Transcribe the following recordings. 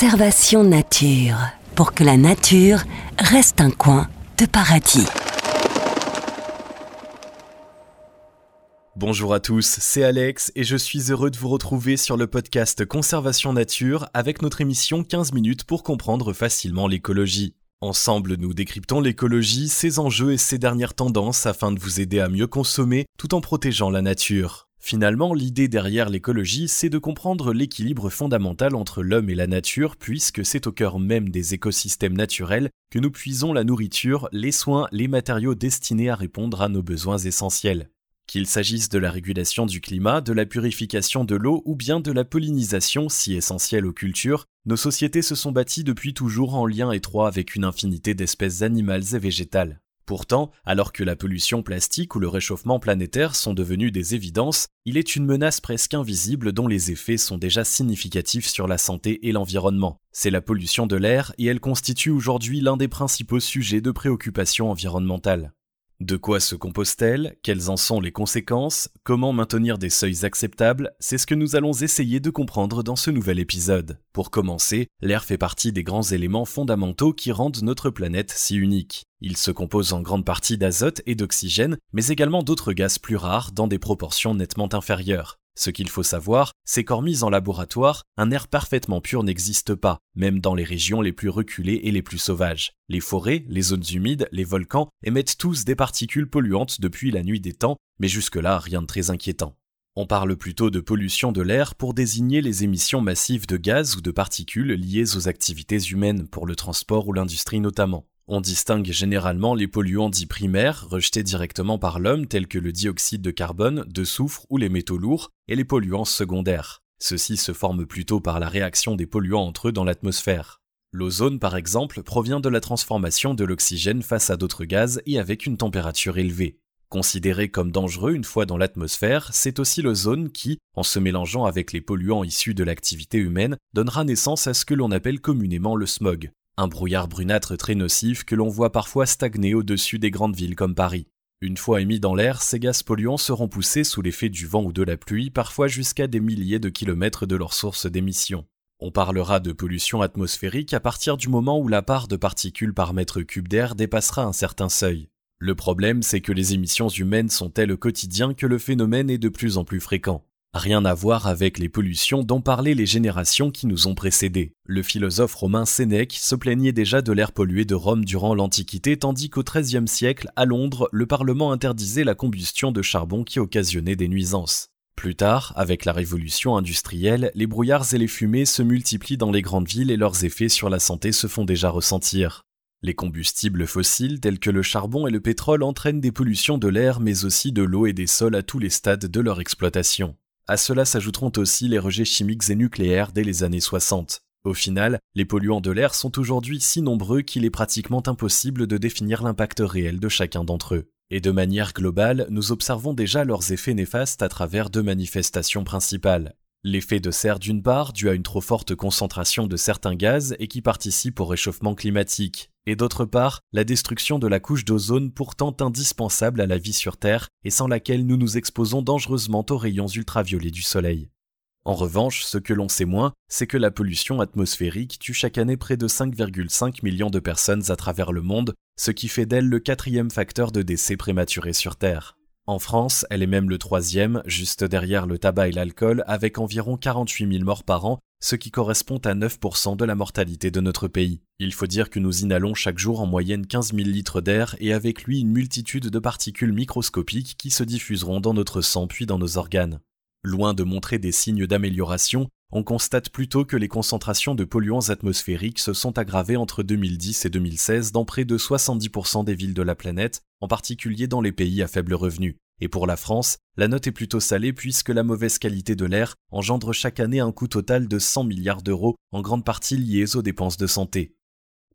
Conservation nature. Pour que la nature reste un coin de paradis. Bonjour à tous, c'est Alex et je suis heureux de vous retrouver sur le podcast Conservation Nature avec notre émission 15 minutes pour comprendre facilement l'écologie. Ensemble, nous décryptons l'écologie, ses enjeux et ses dernières tendances afin de vous aider à mieux consommer tout en protégeant la nature. Finalement, l'idée derrière l'écologie, c'est de comprendre l'équilibre fondamental entre l'homme et la nature, puisque c'est au cœur même des écosystèmes naturels que nous puisons la nourriture, les soins, les matériaux destinés à répondre à nos besoins essentiels. Qu'il s'agisse de la régulation du climat, de la purification de l'eau ou bien de la pollinisation si essentielle aux cultures, nos sociétés se sont bâties depuis toujours en lien étroit avec une infinité d'espèces animales et végétales. Pourtant, alors que la pollution plastique ou le réchauffement planétaire sont devenus des évidences, il est une menace presque invisible dont les effets sont déjà significatifs sur la santé et l'environnement. C'est la pollution de l'air et elle constitue aujourd'hui l'un des principaux sujets de préoccupation environnementale. De quoi se compose-t-elle Quelles en sont les conséquences? Comment maintenir des seuils acceptables? C'est ce que nous allons essayer de comprendre dans ce nouvel épisode. Pour commencer, l'air fait partie des grands éléments fondamentaux qui rendent notre planète si unique. Il se compose en grande partie d'azote et d'oxygène, mais également d'autres gaz plus rares dans des proportions nettement inférieures. Ce qu'il faut savoir, c'est qu'en mise en laboratoire, un air parfaitement pur n'existe pas, même dans les régions les plus reculées et les plus sauvages. Les forêts, les zones humides, les volcans émettent tous des particules polluantes depuis la nuit des temps, mais jusque-là rien de très inquiétant. On parle plutôt de pollution de l'air pour désigner les émissions massives de gaz ou de particules liées aux activités humaines pour le transport ou l'industrie notamment. On distingue généralement les polluants dits primaires, rejetés directement par l'homme, tels que le dioxyde de carbone, de soufre ou les métaux lourds, et les polluants secondaires. Ceux-ci se forment plutôt par la réaction des polluants entre eux dans l'atmosphère. L'ozone, par exemple, provient de la transformation de l'oxygène face à d'autres gaz et avec une température élevée. Considéré comme dangereux une fois dans l'atmosphère, c'est aussi l'ozone qui, en se mélangeant avec les polluants issus de l'activité humaine, donnera naissance à ce que l'on appelle communément le smog un brouillard brunâtre très nocif que l'on voit parfois stagner au-dessus des grandes villes comme Paris. Une fois émis dans l'air, ces gaz polluants seront poussés sous l'effet du vent ou de la pluie, parfois jusqu'à des milliers de kilomètres de leur source d'émission. On parlera de pollution atmosphérique à partir du moment où la part de particules par mètre cube d'air dépassera un certain seuil. Le problème, c'est que les émissions humaines sont telles au quotidien que le phénomène est de plus en plus fréquent? Rien à voir avec les pollutions dont parlaient les générations qui nous ont précédés. Le philosophe romain Sénèque se plaignait déjà de l'air pollué de Rome durant l'Antiquité, tandis qu'au XIIIe siècle, à Londres, le Parlement interdisait la combustion de charbon qui occasionnait des nuisances. Plus tard, avec la révolution industrielle, les brouillards et les fumées se multiplient dans les grandes villes et leurs effets sur la santé se font déjà ressentir. Les combustibles fossiles tels que le charbon et le pétrole entraînent des pollutions de l'air mais aussi de l'eau et des sols à tous les stades de leur exploitation. À cela s'ajouteront aussi les rejets chimiques et nucléaires dès les années 60. Au final, les polluants de l'air sont aujourd'hui si nombreux qu'il est pratiquement impossible de définir l'impact réel de chacun d'entre eux. Et de manière globale, nous observons déjà leurs effets néfastes à travers deux manifestations principales. L'effet de serre d'une part, dû à une trop forte concentration de certains gaz et qui participe au réchauffement climatique, et d'autre part, la destruction de la couche d'ozone pourtant indispensable à la vie sur Terre et sans laquelle nous nous exposons dangereusement aux rayons ultraviolets du Soleil. En revanche, ce que l'on sait moins, c'est que la pollution atmosphérique tue chaque année près de 5,5 millions de personnes à travers le monde, ce qui fait d'elle le quatrième facteur de décès prématurés sur Terre. En France, elle est même le troisième, juste derrière le tabac et l'alcool, avec environ 48 000 morts par an, ce qui correspond à 9% de la mortalité de notre pays. Il faut dire que nous inhalons chaque jour en moyenne 15 000 litres d'air et avec lui une multitude de particules microscopiques qui se diffuseront dans notre sang puis dans nos organes. Loin de montrer des signes d'amélioration, on constate plutôt que les concentrations de polluants atmosphériques se sont aggravées entre 2010 et 2016 dans près de 70% des villes de la planète, en particulier dans les pays à faible revenu. Et pour la France, la note est plutôt salée puisque la mauvaise qualité de l'air engendre chaque année un coût total de 100 milliards d'euros, en grande partie liés aux dépenses de santé.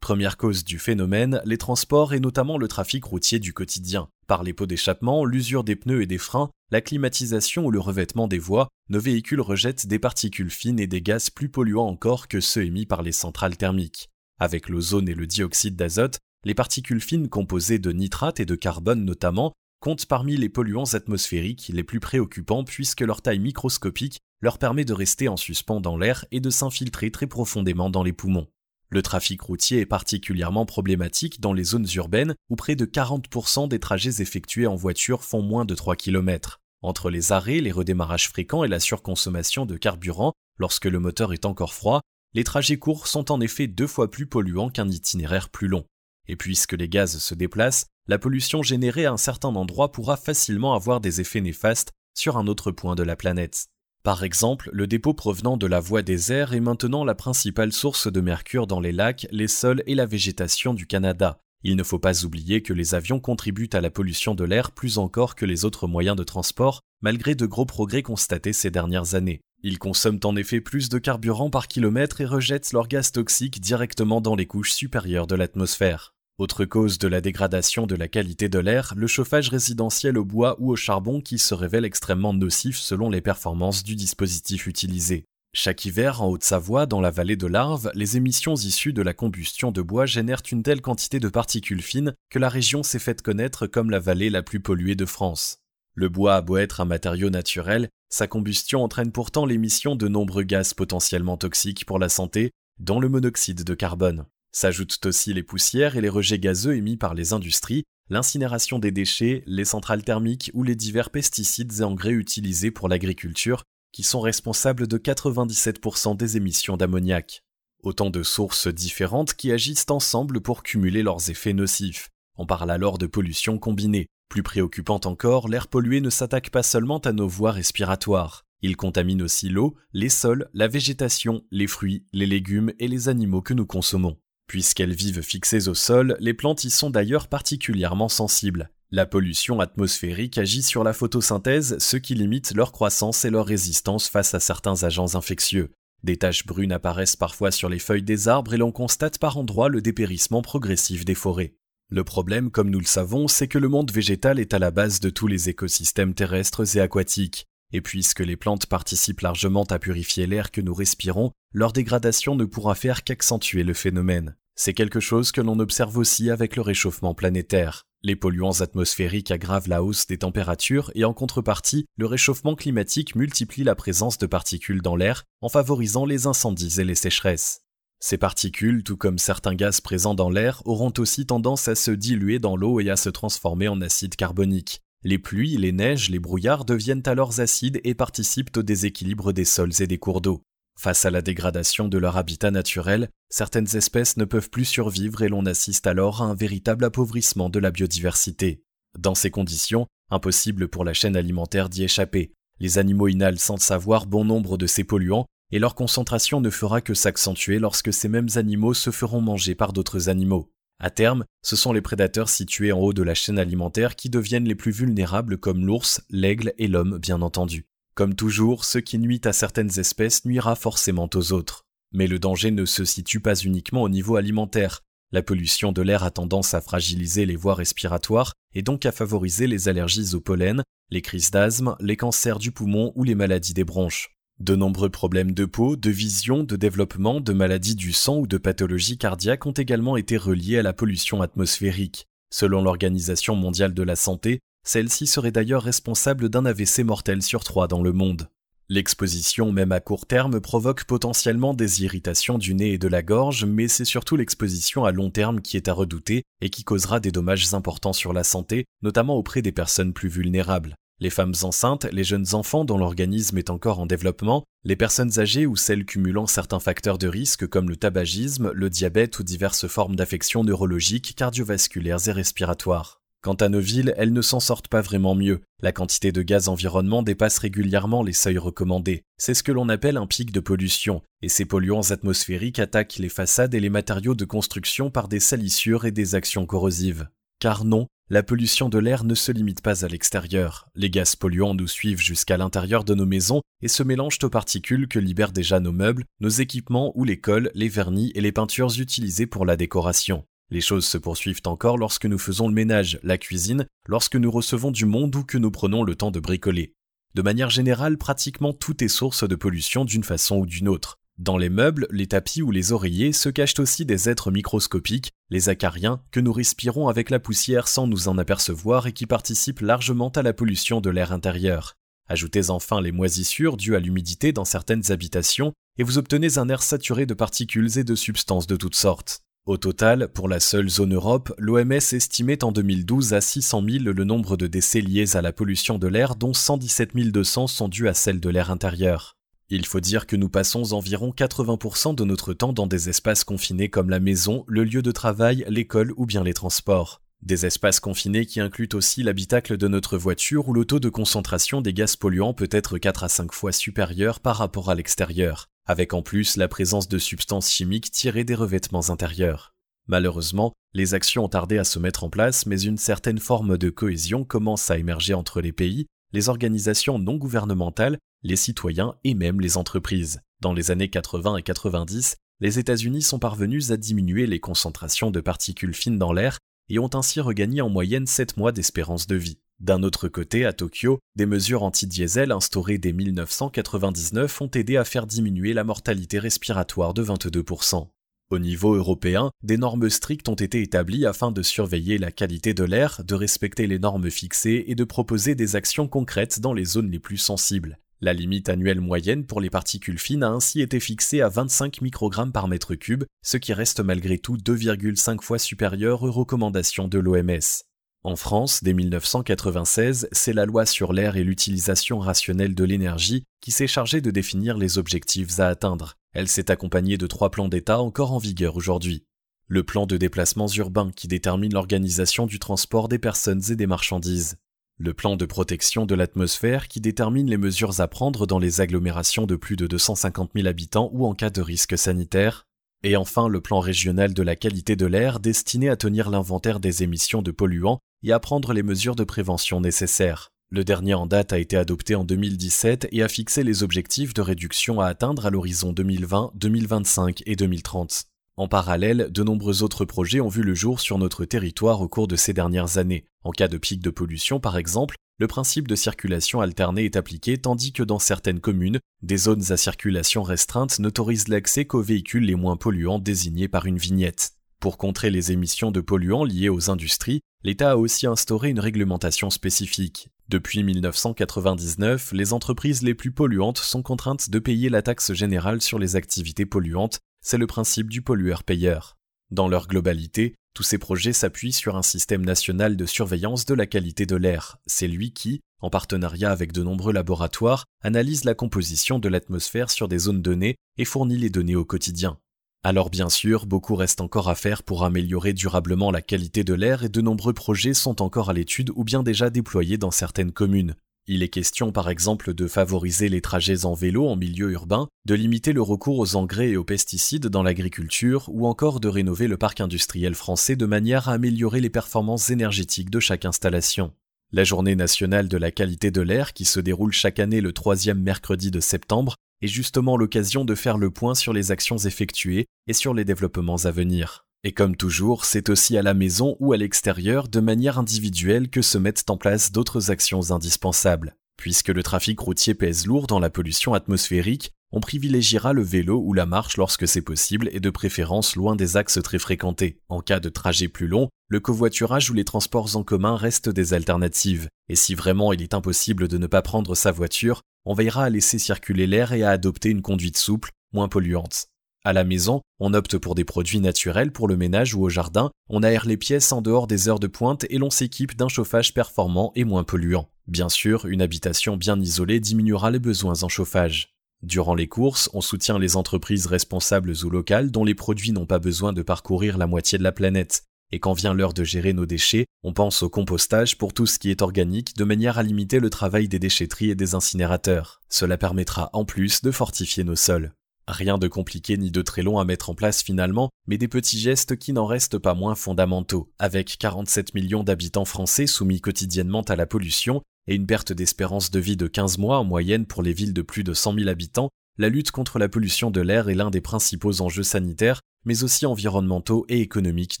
Première cause du phénomène, les transports et notamment le trafic routier du quotidien. Par les pots d'échappement, l'usure des pneus et des freins, la climatisation ou le revêtement des voies, nos véhicules rejettent des particules fines et des gaz plus polluants encore que ceux émis par les centrales thermiques. Avec l'ozone et le dioxyde d'azote, les particules fines composées de nitrate et de carbone notamment comptent parmi les polluants atmosphériques les plus préoccupants puisque leur taille microscopique leur permet de rester en suspens dans l'air et de s'infiltrer très profondément dans les poumons. Le trafic routier est particulièrement problématique dans les zones urbaines où près de 40% des trajets effectués en voiture font moins de 3 km. Entre les arrêts, les redémarrages fréquents et la surconsommation de carburant lorsque le moteur est encore froid, les trajets courts sont en effet deux fois plus polluants qu'un itinéraire plus long. Et puisque les gaz se déplacent, la pollution générée à un certain endroit pourra facilement avoir des effets néfastes sur un autre point de la planète. Par exemple, le dépôt provenant de la voie des airs est maintenant la principale source de mercure dans les lacs, les sols et la végétation du Canada. Il ne faut pas oublier que les avions contribuent à la pollution de l'air plus encore que les autres moyens de transport, malgré de gros progrès constatés ces dernières années. Ils consomment en effet plus de carburant par kilomètre et rejettent leurs gaz toxiques directement dans les couches supérieures de l'atmosphère. Autre cause de la dégradation de la qualité de l'air, le chauffage résidentiel au bois ou au charbon qui se révèle extrêmement nocif selon les performances du dispositif utilisé. Chaque hiver, en Haute-Savoie, dans la vallée de l'Arve, les émissions issues de la combustion de bois génèrent une telle quantité de particules fines que la région s'est faite connaître comme la vallée la plus polluée de France. Le bois a beau être un matériau naturel, sa combustion entraîne pourtant l'émission de nombreux gaz potentiellement toxiques pour la santé, dont le monoxyde de carbone. S'ajoutent aussi les poussières et les rejets gazeux émis par les industries, l'incinération des déchets, les centrales thermiques ou les divers pesticides et engrais utilisés pour l'agriculture, qui sont responsables de 97% des émissions d'ammoniac. Autant de sources différentes qui agissent ensemble pour cumuler leurs effets nocifs. On parle alors de pollution combinée. Plus préoccupante encore, l'air pollué ne s'attaque pas seulement à nos voies respiratoires. Il contamine aussi l'eau, les sols, la végétation, les fruits, les légumes et les animaux que nous consommons. Puisqu'elles vivent fixées au sol, les plantes y sont d'ailleurs particulièrement sensibles. La pollution atmosphérique agit sur la photosynthèse, ce qui limite leur croissance et leur résistance face à certains agents infectieux. Des taches brunes apparaissent parfois sur les feuilles des arbres et l'on constate par endroits le dépérissement progressif des forêts. Le problème, comme nous le savons, c'est que le monde végétal est à la base de tous les écosystèmes terrestres et aquatiques. Et puisque les plantes participent largement à purifier l'air que nous respirons, leur dégradation ne pourra faire qu'accentuer le phénomène. C'est quelque chose que l'on observe aussi avec le réchauffement planétaire. Les polluants atmosphériques aggravent la hausse des températures et en contrepartie, le réchauffement climatique multiplie la présence de particules dans l'air en favorisant les incendies et les sécheresses. Ces particules, tout comme certains gaz présents dans l'air, auront aussi tendance à se diluer dans l'eau et à se transformer en acide carbonique. Les pluies, les neiges, les brouillards deviennent alors acides et participent au déséquilibre des sols et des cours d'eau. Face à la dégradation de leur habitat naturel, certaines espèces ne peuvent plus survivre et l'on assiste alors à un véritable appauvrissement de la biodiversité. Dans ces conditions, impossible pour la chaîne alimentaire d'y échapper. Les animaux inhalent sans savoir bon nombre de ces polluants et leur concentration ne fera que s'accentuer lorsque ces mêmes animaux se feront manger par d'autres animaux. À terme, ce sont les prédateurs situés en haut de la chaîne alimentaire qui deviennent les plus vulnérables comme l'ours, l'aigle et l'homme bien entendu. Comme toujours, ce qui nuit à certaines espèces nuira forcément aux autres. Mais le danger ne se situe pas uniquement au niveau alimentaire. La pollution de l'air a tendance à fragiliser les voies respiratoires et donc à favoriser les allergies au pollen, les crises d'asthme, les cancers du poumon ou les maladies des bronches. De nombreux problèmes de peau, de vision, de développement, de maladies du sang ou de pathologies cardiaques ont également été reliés à la pollution atmosphérique. Selon l'Organisation mondiale de la santé, celle-ci serait d'ailleurs responsable d'un AVC mortel sur trois dans le monde. L'exposition, même à court terme, provoque potentiellement des irritations du nez et de la gorge, mais c'est surtout l'exposition à long terme qui est à redouter et qui causera des dommages importants sur la santé, notamment auprès des personnes plus vulnérables. Les femmes enceintes, les jeunes enfants dont l'organisme est encore en développement, les personnes âgées ou celles cumulant certains facteurs de risque comme le tabagisme, le diabète ou diverses formes d'affections neurologiques, cardiovasculaires et respiratoires. Quant à nos villes, elles ne s'en sortent pas vraiment mieux. La quantité de gaz environnement dépasse régulièrement les seuils recommandés. C'est ce que l'on appelle un pic de pollution, et ces polluants atmosphériques attaquent les façades et les matériaux de construction par des salissures et des actions corrosives. Car non, la pollution de l'air ne se limite pas à l'extérieur. Les gaz polluants nous suivent jusqu'à l'intérieur de nos maisons et se mélangent aux particules que libèrent déjà nos meubles, nos équipements ou les cols, les vernis et les peintures utilisées pour la décoration. Les choses se poursuivent encore lorsque nous faisons le ménage, la cuisine, lorsque nous recevons du monde ou que nous prenons le temps de bricoler. De manière générale, pratiquement tout est source de pollution d'une façon ou d'une autre. Dans les meubles, les tapis ou les oreillers se cachent aussi des êtres microscopiques, les acariens, que nous respirons avec la poussière sans nous en apercevoir et qui participent largement à la pollution de l'air intérieur. Ajoutez enfin les moisissures dues à l'humidité dans certaines habitations et vous obtenez un air saturé de particules et de substances de toutes sortes. Au total, pour la seule zone Europe, l'OMS estimait en 2012 à 600 000 le nombre de décès liés à la pollution de l'air dont 117 200 sont dus à celle de l'air intérieur. Il faut dire que nous passons environ 80% de notre temps dans des espaces confinés comme la maison, le lieu de travail, l'école ou bien les transports. Des espaces confinés qui incluent aussi l'habitacle de notre voiture où le taux de concentration des gaz polluants peut être 4 à 5 fois supérieur par rapport à l'extérieur, avec en plus la présence de substances chimiques tirées des revêtements intérieurs. Malheureusement, les actions ont tardé à se mettre en place, mais une certaine forme de cohésion commence à émerger entre les pays, les organisations non gouvernementales les citoyens et même les entreprises. Dans les années 80 et 90, les États-Unis sont parvenus à diminuer les concentrations de particules fines dans l'air et ont ainsi regagné en moyenne 7 mois d'espérance de vie. D'un autre côté, à Tokyo, des mesures anti-diesel instaurées dès 1999 ont aidé à faire diminuer la mortalité respiratoire de 22%. Au niveau européen, des normes strictes ont été établies afin de surveiller la qualité de l'air, de respecter les normes fixées et de proposer des actions concrètes dans les zones les plus sensibles. La limite annuelle moyenne pour les particules fines a ainsi été fixée à 25 microgrammes par mètre cube, ce qui reste malgré tout 2,5 fois supérieur aux recommandations de l'OMS. En France, dès 1996, c'est la loi sur l'air et l'utilisation rationnelle de l'énergie qui s'est chargée de définir les objectifs à atteindre. Elle s'est accompagnée de trois plans d'État encore en vigueur aujourd'hui. Le plan de déplacements urbains qui détermine l'organisation du transport des personnes et des marchandises le plan de protection de l'atmosphère qui détermine les mesures à prendre dans les agglomérations de plus de 250 000 habitants ou en cas de risque sanitaire, et enfin le plan régional de la qualité de l'air destiné à tenir l'inventaire des émissions de polluants et à prendre les mesures de prévention nécessaires. Le dernier en date a été adopté en 2017 et a fixé les objectifs de réduction à atteindre à l'horizon 2020, 2025 et 2030. En parallèle, de nombreux autres projets ont vu le jour sur notre territoire au cours de ces dernières années. En cas de pic de pollution, par exemple, le principe de circulation alternée est appliqué tandis que dans certaines communes, des zones à circulation restreinte n'autorisent l'accès qu'aux véhicules les moins polluants désignés par une vignette. Pour contrer les émissions de polluants liées aux industries, l'État a aussi instauré une réglementation spécifique. Depuis 1999, les entreprises les plus polluantes sont contraintes de payer la taxe générale sur les activités polluantes c'est le principe du pollueur-payeur. Dans leur globalité, tous ces projets s'appuient sur un système national de surveillance de la qualité de l'air. C'est lui qui, en partenariat avec de nombreux laboratoires, analyse la composition de l'atmosphère sur des zones données et fournit les données au quotidien. Alors bien sûr, beaucoup reste encore à faire pour améliorer durablement la qualité de l'air et de nombreux projets sont encore à l'étude ou bien déjà déployés dans certaines communes. Il est question par exemple de favoriser les trajets en vélo en milieu urbain, de limiter le recours aux engrais et aux pesticides dans l'agriculture ou encore de rénover le parc industriel français de manière à améliorer les performances énergétiques de chaque installation. La journée nationale de la qualité de l'air qui se déroule chaque année le troisième mercredi de septembre est justement l'occasion de faire le point sur les actions effectuées et sur les développements à venir. Et comme toujours, c'est aussi à la maison ou à l'extérieur de manière individuelle que se mettent en place d'autres actions indispensables. Puisque le trafic routier pèse lourd dans la pollution atmosphérique, on privilégiera le vélo ou la marche lorsque c'est possible et de préférence loin des axes très fréquentés. En cas de trajet plus long, le covoiturage ou les transports en commun restent des alternatives. Et si vraiment il est impossible de ne pas prendre sa voiture, on veillera à laisser circuler l'air et à adopter une conduite souple, moins polluante. À la maison, on opte pour des produits naturels pour le ménage ou au jardin, on aère les pièces en dehors des heures de pointe et l'on s'équipe d'un chauffage performant et moins polluant. Bien sûr, une habitation bien isolée diminuera les besoins en chauffage. Durant les courses, on soutient les entreprises responsables ou locales dont les produits n'ont pas besoin de parcourir la moitié de la planète. Et quand vient l'heure de gérer nos déchets, on pense au compostage pour tout ce qui est organique de manière à limiter le travail des déchetteries et des incinérateurs. Cela permettra en plus de fortifier nos sols. Rien de compliqué ni de très long à mettre en place finalement, mais des petits gestes qui n'en restent pas moins fondamentaux. Avec 47 millions d'habitants français soumis quotidiennement à la pollution et une perte d'espérance de vie de 15 mois en moyenne pour les villes de plus de 100 000 habitants, la lutte contre la pollution de l'air est l'un des principaux enjeux sanitaires, mais aussi environnementaux et économiques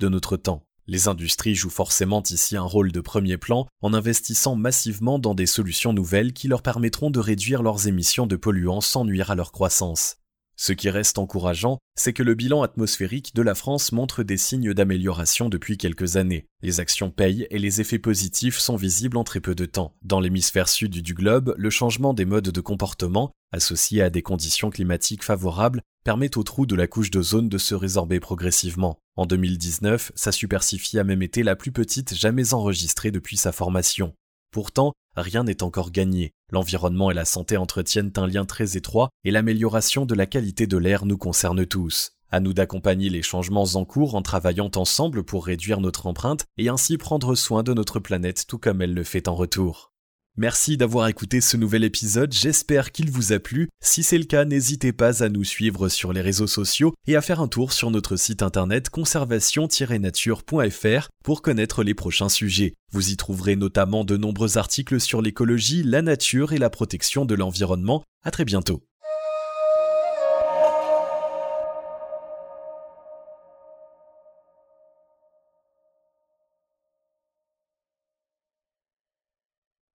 de notre temps. Les industries jouent forcément ici un rôle de premier plan en investissant massivement dans des solutions nouvelles qui leur permettront de réduire leurs émissions de polluants sans nuire à leur croissance. Ce qui reste encourageant, c'est que le bilan atmosphérique de la France montre des signes d'amélioration depuis quelques années. Les actions payent et les effets positifs sont visibles en très peu de temps. Dans l'hémisphère sud du globe, le changement des modes de comportement, associé à des conditions climatiques favorables, permet au trou de la couche d'ozone de se résorber progressivement. En 2019, sa superficie a même été la plus petite jamais enregistrée depuis sa formation. Pourtant, rien n'est encore gagné. L'environnement et la santé entretiennent un lien très étroit et l'amélioration de la qualité de l'air nous concerne tous. À nous d'accompagner les changements en cours en travaillant ensemble pour réduire notre empreinte et ainsi prendre soin de notre planète tout comme elle le fait en retour. Merci d'avoir écouté ce nouvel épisode, j'espère qu'il vous a plu. Si c'est le cas, n'hésitez pas à nous suivre sur les réseaux sociaux et à faire un tour sur notre site internet conservation-nature.fr pour connaître les prochains sujets. Vous y trouverez notamment de nombreux articles sur l'écologie, la nature et la protection de l'environnement. À très bientôt.